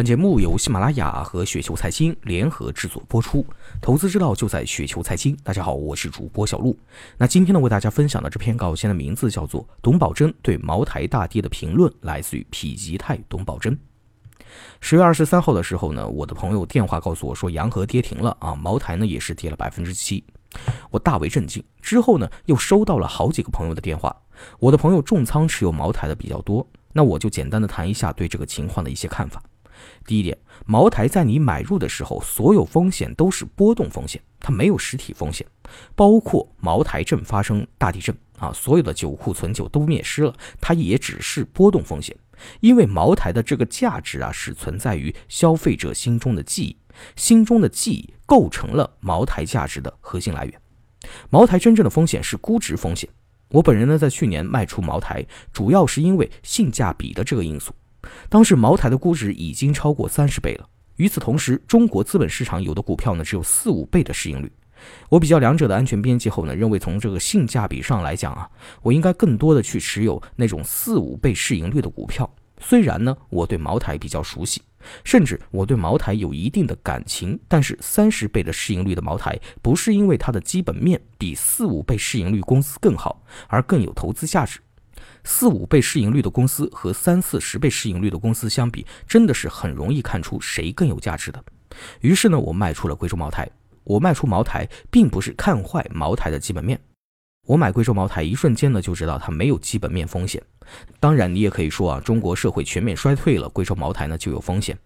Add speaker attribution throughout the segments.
Speaker 1: 本节目由喜马拉雅和雪球财经联合制作播出，投资之道就在雪球财经。大家好，我是主播小璐。那今天呢，为大家分享的这篇稿件的名字叫做《董宝珍对茅台大跌的评论》，来自于否极泰董宝珍。十月二十三号的时候呢，我的朋友电话告诉我说，洋河跌停了啊，茅台呢也是跌了百分之七，我大为震惊。之后呢，又收到了好几个朋友的电话，我的朋友重仓持有茅台的比较多，那我就简单的谈一下对这个情况的一些看法。第一点，茅台在你买入的时候，所有风险都是波动风险，它没有实体风险，包括茅台镇发生大地震啊，所有的酒库存酒都灭失了，它也只是波动风险。因为茅台的这个价值啊，是存在于消费者心中的记忆，心中的记忆构成了茅台价值的核心来源。茅台真正的风险是估值风险。我本人呢，在去年卖出茅台，主要是因为性价比的这个因素。当时茅台的估值已经超过三十倍了。与此同时，中国资本市场有的股票呢只有四五倍的市盈率。我比较两者的安全边际后呢，认为从这个性价比上来讲啊，我应该更多的去持有那种四五倍市盈率的股票。虽然呢，我对茅台比较熟悉，甚至我对茅台有一定的感情，但是三十倍的市盈率的茅台，不是因为它的基本面比四五倍市盈率公司更好，而更有投资价值。四五倍市盈率的公司和三四十倍市盈率的公司相比，真的是很容易看出谁更有价值的。于是呢，我卖出了贵州茅台。我卖出茅台，并不是看坏茅台的基本面。我买贵州茅台，一瞬间呢就知道它没有基本面风险。当然，你也可以说啊，中国社会全面衰退了，贵州茅台呢就有风险。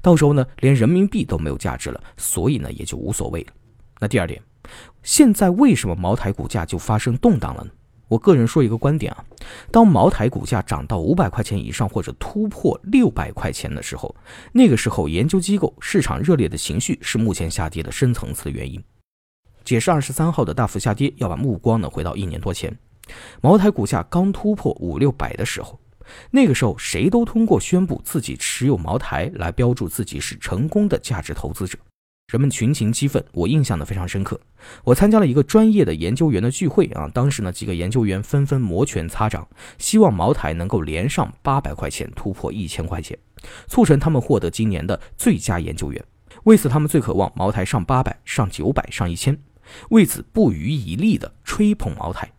Speaker 1: 到时候呢，连人民币都没有价值了，所以呢也就无所谓了。那第二点，现在为什么茅台股价就发生动荡了呢？我个人说一个观点啊，当茅台股价涨到五百块钱以上或者突破六百块钱的时候，那个时候研究机构市场热烈的情绪是目前下跌的深层次的原因。解释二十三号的大幅下跌，要把目光呢回到一年多前，茅台股价刚突破五六百的时候，那个时候谁都通过宣布自己持有茅台来标注自己是成功的价值投资者。人们群情激愤，我印象呢非常深刻。我参加了一个专业的研究员的聚会啊，当时呢几个研究员纷纷摩拳擦掌，希望茅台能够连上八百块钱，突破一千块钱，促成他们获得今年的最佳研究员。为此，他们最渴望茅台上八百、上九百、上一千，为此不遗余力的吹捧茅台。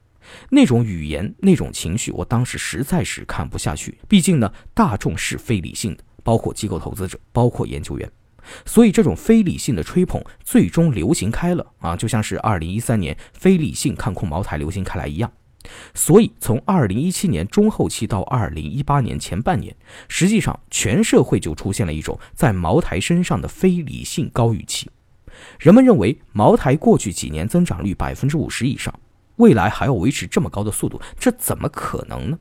Speaker 1: 那种语言、那种情绪，我当时实在是看不下去。毕竟呢，大众是非理性的，包括机构投资者，包括研究员。所以，这种非理性的吹捧最终流行开了啊，就像是二零一三年非理性看空茅台流行开来一样。所以，从二零一七年中后期到二零一八年前半年，实际上全社会就出现了一种在茅台身上的非理性高预期。人们认为茅台过去几年增长率百分之五十以上，未来还要维持这么高的速度，这怎么可能呢？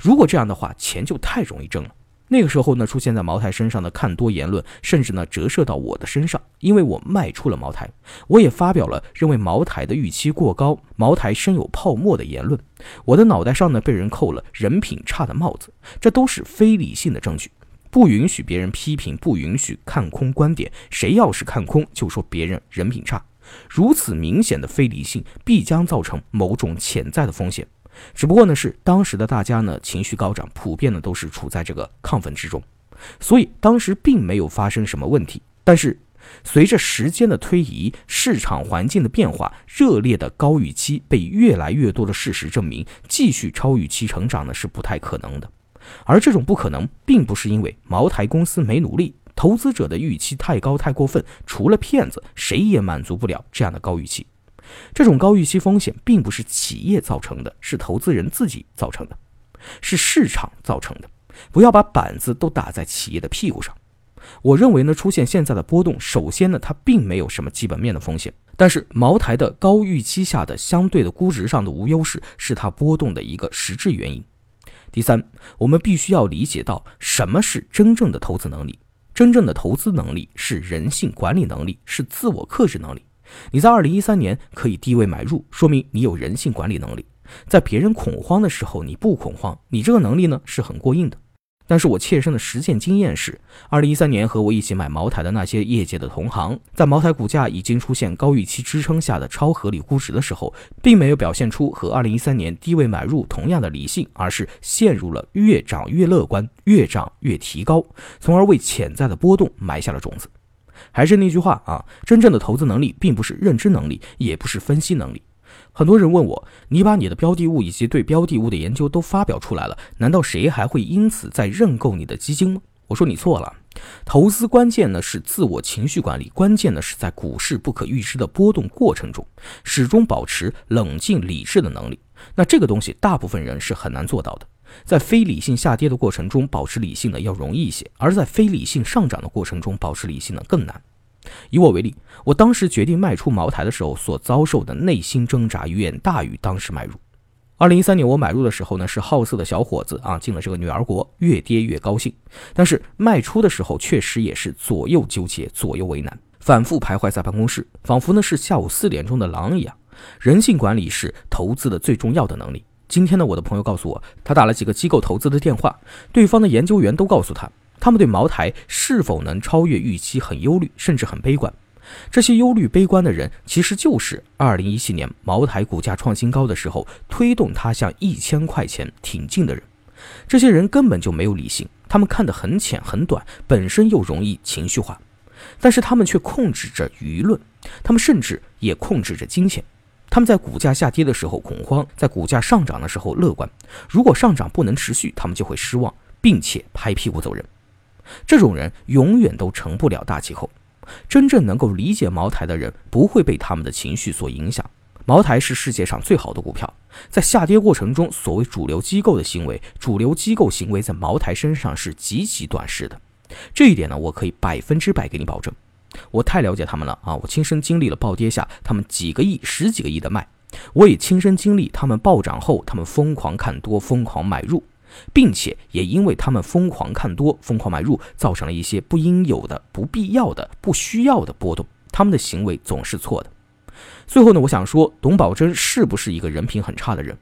Speaker 1: 如果这样的话，钱就太容易挣了。那个时候呢，出现在茅台身上的看多言论，甚至呢折射到我的身上，因为我卖出了茅台，我也发表了认为茅台的预期过高，茅台深有泡沫的言论，我的脑袋上呢被人扣了人品差的帽子，这都是非理性的证据，不允许别人批评，不允许看空观点，谁要是看空，就说别人人品差，如此明显的非理性，必将造成某种潜在的风险。只不过呢，是当时的大家呢情绪高涨，普遍呢都是处在这个亢奋之中，所以当时并没有发生什么问题。但是随着时间的推移，市场环境的变化，热烈的高预期被越来越多的事实证明，继续超预期成长呢是不太可能的。而这种不可能，并不是因为茅台公司没努力，投资者的预期太高太过分，除了骗子，谁也满足不了这样的高预期。这种高预期风险并不是企业造成的，是投资人自己造成的，是市场造成的。不要把板子都打在企业的屁股上。我认为呢，出现现在的波动，首先呢，它并没有什么基本面的风险，但是茅台的高预期下的相对的估值上的无优势，是它波动的一个实质原因。第三，我们必须要理解到什么是真正的投资能力。真正的投资能力是人性管理能力，是自我克制能力。你在二零一三年可以低位买入，说明你有人性管理能力。在别人恐慌的时候，你不恐慌，你这个能力呢是很过硬的。但是我切身的实践经验是，二零一三年和我一起买茅台的那些业界的同行，在茅台股价已经出现高预期支撑下的超合理估值的时候，并没有表现出和二零一三年低位买入同样的理性，而是陷入了越涨越乐观、越涨越提高，从而为潜在的波动埋下了种子。还是那句话啊，真正的投资能力并不是认知能力，也不是分析能力。很多人问我，你把你的标的物以及对标的物的研究都发表出来了，难道谁还会因此在认购你的基金吗？我说你错了，投资关键呢是自我情绪管理，关键呢是在股市不可预知的波动过程中，始终保持冷静理智的能力。那这个东西大部分人是很难做到的，在非理性下跌的过程中保持理性呢要容易一些，而在非理性上涨的过程中保持理性呢更难。以我为例，我当时决定卖出茅台的时候，所遭受的内心挣扎远大于当时买入。二零一三年我买入的时候呢，是好色的小伙子啊，进了这个女儿国，越跌越高兴。但是卖出的时候，确实也是左右纠结，左右为难，反复徘徊在办公室，仿佛呢是下午四点钟的狼一样。人性管理是投资的最重要的能力。今天呢，我的朋友告诉我，他打了几个机构投资的电话，对方的研究员都告诉他。他们对茅台是否能超越预期很忧虑，甚至很悲观。这些忧虑、悲观的人，其实就是2017年茅台股价创新高的时候，推动它向一千块钱挺进的人。这些人根本就没有理性，他们看得很浅很短，本身又容易情绪化，但是他们却控制着舆论，他们甚至也控制着金钱。他们在股价下跌的时候恐慌，在股价上涨的时候乐观。如果上涨不能持续，他们就会失望，并且拍屁股走人。这种人永远都成不了大气候。真正能够理解茅台的人，不会被他们的情绪所影响。茅台是世界上最好的股票，在下跌过程中，所谓主流机构的行为，主流机构行为在茅台身上是极其短视的。这一点呢，我可以百分之百给你保证。我太了解他们了啊！我亲身经历了暴跌下他们几个亿、十几个亿的卖，我也亲身经历他们暴涨后他们疯狂看多、疯狂买入。并且也因为他们疯狂看多、疯狂买入，造成了一些不应有的、不必要的、不需要的波动。他们的行为总是错的。最后呢，我想说，董宝珍是不是一个人品很差的人？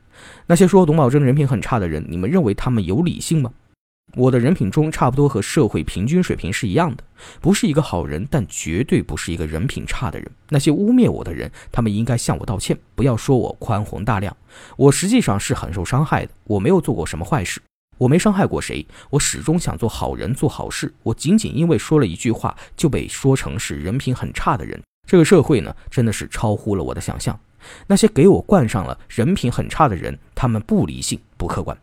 Speaker 1: 那些说董宝珍人品很差的人，你们认为他们有理性吗？我的人品中差不多和社会平均水平是一样的，不是一个好人，但绝对不是一个人品差的人。那些污蔑我的人，他们应该向我道歉，不要说我宽宏大量。我实际上是很受伤害的，我没有做过什么坏事，我没伤害过谁，我始终想做好人，做好事。我仅仅因为说了一句话，就被说成是人品很差的人。这个社会呢，真的是超乎了我的想象。那些给我冠上了人品很差的人，他们不理性，不客观。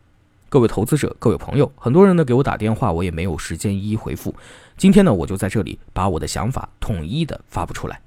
Speaker 1: 各位投资者，各位朋友，很多人呢给我打电话，我也没有时间一一回复。今天呢，我就在这里把我的想法统一的发布出来。